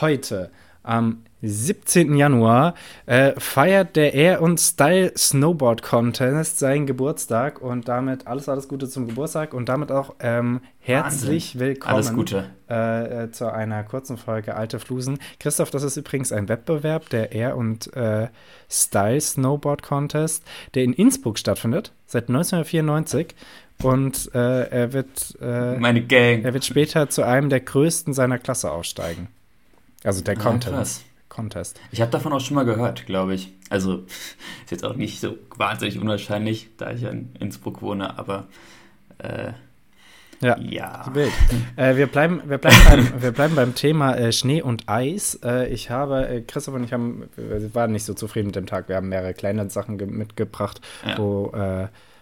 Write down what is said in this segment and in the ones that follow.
heute, am 17. Januar, äh, feiert der Air und Style Snowboard Contest seinen Geburtstag und damit alles, alles Gute zum Geburtstag und damit auch ähm, herzlich Wahnsinn. willkommen Alles Gute. Äh, äh, zu einer kurzen Folge Alte Flusen. Christoph, das ist übrigens ein Wettbewerb, der Air und äh, Style Snowboard Contest, der in Innsbruck stattfindet, seit 1994. Und äh, er, wird, äh, Meine Gang. er wird später zu einem der größten seiner Klasse aufsteigen. Also der Ah, Contest. krass. Contest. Ich habe davon auch schon mal gehört, glaube ich. Also ist jetzt auch nicht so wahnsinnig unwahrscheinlich, da ich ja in Innsbruck wohne, aber äh, Ja. ja. Wild. Äh, wir, bleiben, wir, bleiben beim, wir bleiben beim Thema äh, Schnee und Eis. Äh, ich habe, äh, Christoph und ich haben, wir waren nicht so zufrieden mit dem Tag. Wir haben mehrere kleine Sachen ge- mitgebracht, Ja. wo,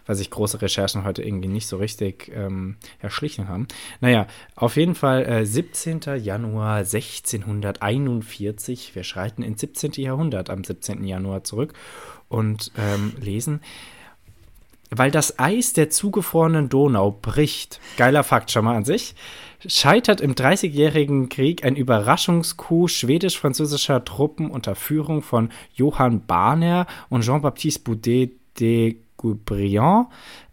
weil sich große Recherchen heute irgendwie nicht so richtig ähm, erschlichen haben. Naja, auf jeden Fall äh, 17. Januar 1641. Wir schreiten ins 17. Jahrhundert am 17. Januar zurück und ähm, lesen. Weil das Eis der zugefrorenen Donau bricht, geiler Fakt schon mal an sich, scheitert im Dreißigjährigen Krieg ein Überraschungscoup schwedisch-französischer Truppen unter Führung von Johann Bahner und Jean-Baptiste Boudet de Guebriant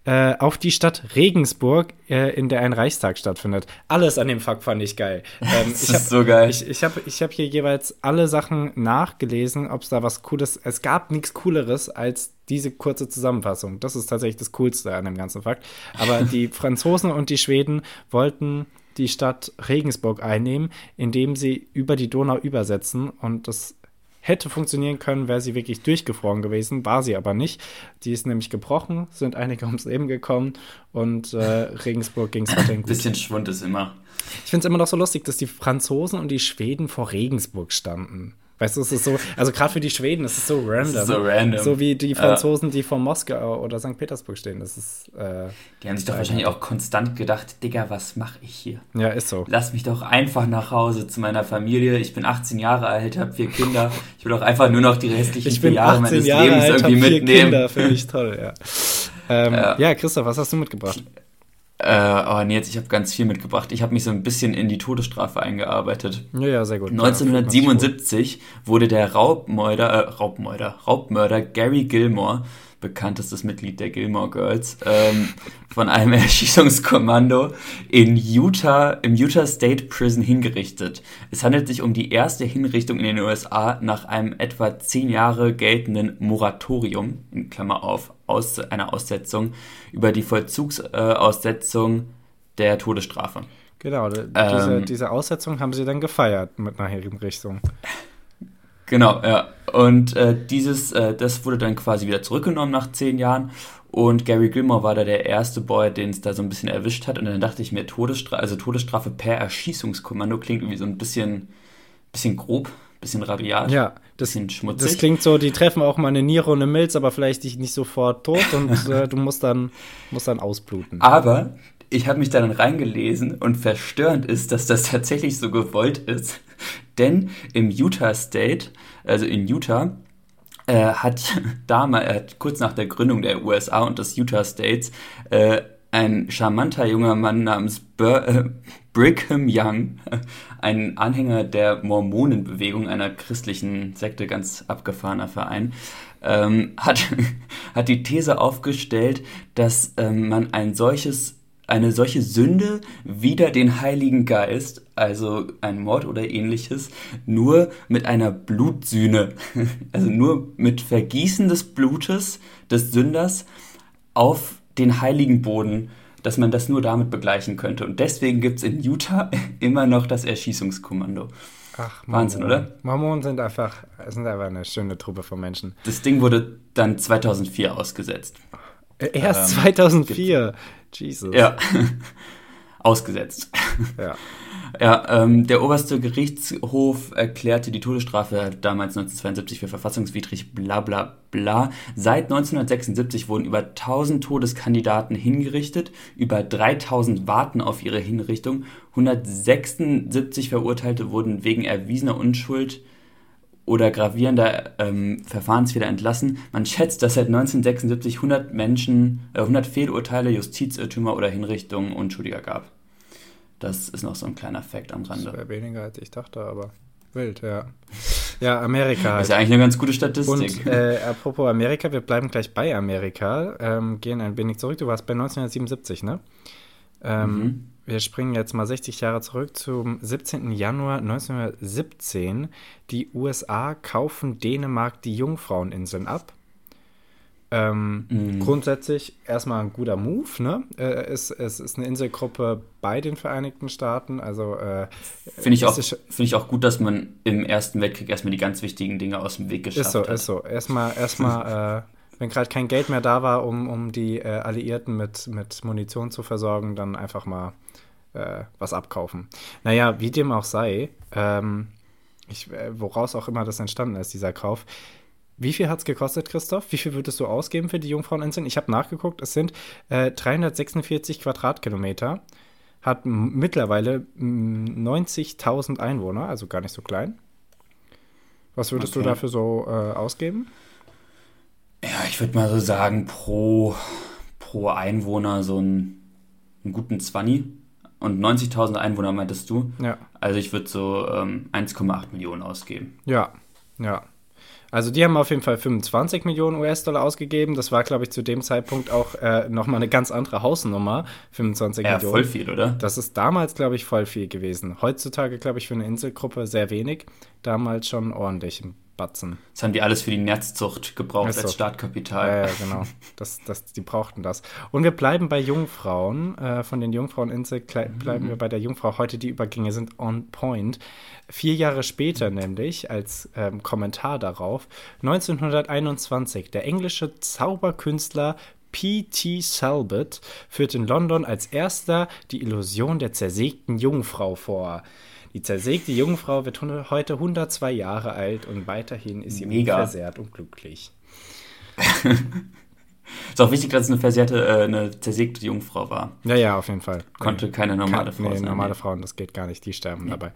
äh, auf die Stadt Regensburg, äh, in der ein Reichstag stattfindet. Alles an dem Fakt fand ich geil. Ähm, Das ich ist hab- so geil. Ich, ich habe ich hab hier jeweils alle Sachen nachgelesen, ob es da was Cooles. Es gab nichts Cooleres als diese kurze Zusammenfassung. Das ist tatsächlich das Coolste an dem ganzen Fakt. Aber die Franzosen und die Schweden wollten die Stadt Regensburg einnehmen, indem sie über die Donau übersetzen. Und das hätte funktionieren können, wäre sie wirklich durchgefroren gewesen, war sie aber nicht. Die ist nämlich gebrochen, sind einige ums Leben gekommen und äh, Regensburg ging es weiterhin Ein gut. bisschen Schwund ist immer. Ich finde es immer noch so lustig, dass die Franzosen und die Schweden vor Regensburg standen. Weißt du, es ist so, also gerade für die Schweden, es ist so random. ist so random. So wie die. Franzosen, die vor Moskau oder St. Petersburg stehen. Das ist, äh, Die haben sich doch wahrscheinlich auch konstant gedacht, Digga, was mache ich hier? ja, ist so. Lass mich doch einfach nach Hause zu meiner Familie. Ich bin 18 Jahre alt, habe vier Kinder. Ich will doch einfach nur noch die restlichen Ich vier bin Jahre 18 meines Jahre Lebens alt, habe irgendwie vier mitnehmen. Kinder, finde ich toll, ja. Ähm, ja. Ja. Christoph, was hast du mitgebracht? Äh, oh nee, jetzt, ich habe ganz viel mitgebracht. Ich habe mich so ein bisschen in die Todesstrafe eingearbeitet. Ja, ja, sehr gut. 1977 wurde der Raubmörder, äh, Raubmörder, Raubmörder Gary Gilmore, bekanntestes Mitglied der Gilmore Girls, ähm, von einem Erschießungskommando in Utah, im Utah State Prison hingerichtet. Es handelt sich um die erste Hinrichtung in den USA nach einem etwa zehn Jahre geltenden Moratorium, in Klammer auf, aus, einer Aussetzung, über die Vollzugsaussetzung äh, der Todesstrafe. Genau, diese, Ähm. diese Aussetzung haben sie dann gefeiert mit einer Hinrichtung. Genau, ja. Und äh, dieses, äh, das wurde dann quasi wieder zurückgenommen nach zehn Jahren. Und Gary Gilmore war da der erste Boy, den es da so ein bisschen erwischt hat. Und dann dachte ich mir, Todesstrafe, also Todesstrafe per Erschießungskommando klingt irgendwie so ein bisschen, bisschen grob, bisschen rabiat, Ja, das, bisschen das schmutzig. klingt so, die treffen auch mal eine Niere und eine Milz, aber vielleicht dich nicht sofort tot und äh, du musst dann, musst dann ausbluten. Aber ich habe mich da dann reingelesen und verstörend ist, dass das tatsächlich so gewollt ist. Denn im Utah State, also in Utah, äh, hat damals, äh, kurz nach der Gründung der USA und des Utah States, äh, ein charmanter junger Mann namens Bur äh, Brigham Young, ein Anhänger der Mormonenbewegung, einer christlichen Sekte, ganz abgefahrener Verein, ähm, hat, hat die These aufgestellt, dass ähm, man ein solches eine solche Sünde wider den Heiligen Geist, also ein Mord oder ähnliches, nur mit einer Blutsühne, also nur mit Vergießen des Blutes des Sünders auf den heiligen Boden, dass man das nur damit begleichen könnte. Und deswegen gibt es in Utah immer noch das Erschießungskommando. Ach, Wahnsinn, Mormonen. oder? Mormonen sind einfach, sind einfach eine schöne Truppe von Menschen. Das Ding wurde dann 2004 ausgesetzt. Äh, Erst Ähm, 2004. Jesus. Ja, ausgesetzt. ja. Ja, ähm, der oberste Gerichtshof erklärte die Todesstrafe damals 1972 für verfassungswidrig, bla bla bla. Seit 1976 wurden über 1000 Todeskandidaten hingerichtet, über 3000 warten auf ihre Hinrichtung, 176 Verurteilte wurden wegen erwiesener Unschuld oder gravierender ähm, Verfahrensfehler entlassen. Man schätzt, dass seit 1976 100 Menschen, äh, 100 Fehlurteile, Justizirrtümer oder Hinrichtungen Unschuldiger gab. Das ist noch so ein kleiner Fakt am Das Rande. wäre weniger als ich dachte, aber wild, ja. Ja, Amerika. Halt. Ist ja eigentlich eine ganz gute Statistik. Und äh, apropos Amerika, wir bleiben gleich bei Amerika, ähm, gehen ein wenig zurück. Du warst bei 1977, ne? Ähm, mhm. Wir springen jetzt mal 60 Jahre zurück zum 17. Januar 1917. Die USA kaufen Dänemark die Jungfraueninseln ab. Ähm, mm. Grundsätzlich erstmal ein guter Move. Ne? Äh, es, es, ist eine Inselgruppe bei den Vereinigten Staaten. Also äh, finde ich, auch, find ich auch gut, dass man im Ersten Weltkrieg erstmal die ganz wichtigen Dinge aus dem Weg geschafft ist so, hat. Ist so, erstmal, erstmal, äh, wenn gerade kein Geld mehr da war, um, um die äh, Alliierten mit, mit Munition zu versorgen, dann einfach mal äh, was abkaufen. Naja, wie dem auch sei, ähm, ich, äh, woraus auch immer das entstanden ist, dieser Kauf wie viel hat es gekostet, Christoph? Wie viel würdest du ausgeben für die Jungfraueninseln? Ich habe nachgeguckt, es sind äh, 346 Quadratkilometer, hat mittlerweile 90.000 Einwohner, also gar nicht so klein. Was würdest okay. du dafür so äh, ausgeben? Ja, ich würde mal so sagen, pro, pro Einwohner so einen, einen guten 20. Und 90.000 Einwohner meintest du? Ja. Also ich würde so ähm, 1,8 Millionen ausgeben. Ja, ja. Also die haben auf jeden Fall 25 Millionen US-Dollar ausgegeben. Das war, glaube ich, zu dem Zeitpunkt auch äh, nochmal eine ganz andere Hausnummer. 25 ja, Millionen. voll viel, oder? Das ist damals, glaube ich, voll viel gewesen. Heutzutage, glaube ich, für eine Inselgruppe sehr wenig. Damals schon ordentlich. Batzen. Das haben die alles für die Netzzucht gebraucht so. als Startkapital. Ja, ja, genau. Das, das, die brauchten das. Und wir bleiben bei Jungfrauen. Äh, von den Jungfraueninsel bleiben mhm. wir bei der Jungfrau. Heute die Übergänge sind on point. Vier Jahre später nämlich, als ähm, Kommentar darauf, 1921, der englische Zauberkünstler P.T. Salbot führt in London als erster die Illusion der zersägten Jungfrau vor. Die zersägte Jungfrau wird heute 102 Jahre alt und weiterhin ist sie Mega. unversehrt und glücklich. ist auch wichtig, dass es eine versehrte, äh, eine zersägte Jungfrau war. Ja, ja, auf jeden Fall. Konnte keine normale Frau nee, sein. normale nee. Frauen, das geht gar nicht, die sterben nee. dabei.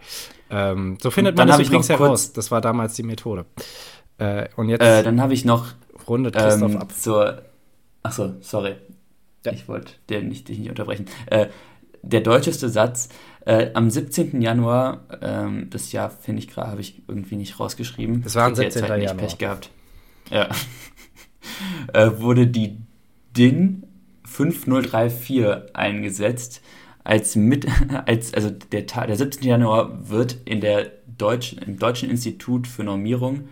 Ähm, so findet man das übrigens heraus. Das war damals die Methode. Äh, und jetzt äh, dann habe ich noch rundet Christoph ähm, ab. Zur, achso, sorry. Ja. Ich wollte dich nicht, nicht unterbrechen. Äh, der deutscheste Satz, äh, am 17. Januar, ähm, das Jahr finde ich gerade, habe ich irgendwie nicht rausgeschrieben. Das war am 17. Halt Januar. Pech gehabt. Ja. äh, wurde die DIN 5034 eingesetzt. Als mit, als, also der, der 17. Januar wird in der Deutsch, im Deutschen Institut für Normierung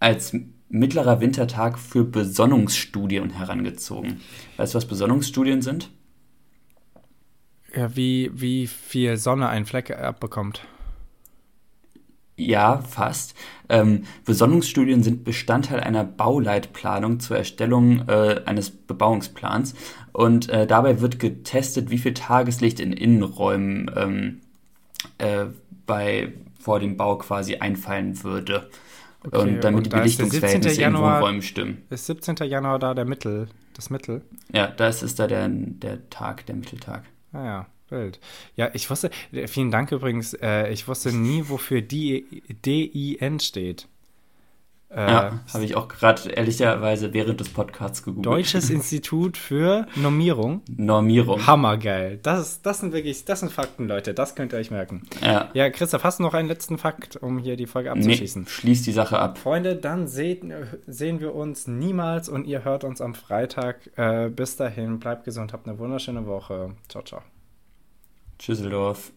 als mittlerer Wintertag für Besonnungsstudien herangezogen. Weißt du, was Besonnungsstudien sind? Ja, wie, wie viel Sonne ein Fleck abbekommt. Ja, fast. Ähm, Besonnungsstudien sind Bestandteil einer Bauleitplanung zur Erstellung äh, eines Bebauungsplans und äh, dabei wird getestet, wie viel Tageslicht in Innenräumen ähm, äh, bei, vor dem Bau quasi einfallen würde. Okay, und damit und die Belichtungsverhältnisse in Wohnräumen stimmen. Ist 17. Januar da der Mittel, das Mittel? Ja, das ist da der, der Tag, der Mitteltag. Ah ja, wild. Ja, ich wusste, vielen Dank übrigens, äh, ich wusste nie, wofür D-I-N steht. Äh, ja, habe ich auch gerade ehrlicherweise während des Podcasts gegoogelt. Deutsches Institut für Normierung. Normierung. Hammergeil. Das, das sind wirklich, das sind Fakten, Leute. Das könnt ihr euch merken. Ja. Ja, Christoph, hast du noch einen letzten Fakt, um hier die Folge abzuschließen? Nee, schließ die Sache ab. Freunde, dann sehen, sehen wir uns niemals und ihr hört uns am Freitag. Äh, bis dahin, bleibt gesund, habt eine wunderschöne Woche. Ciao, ciao. Tschüsseldorf.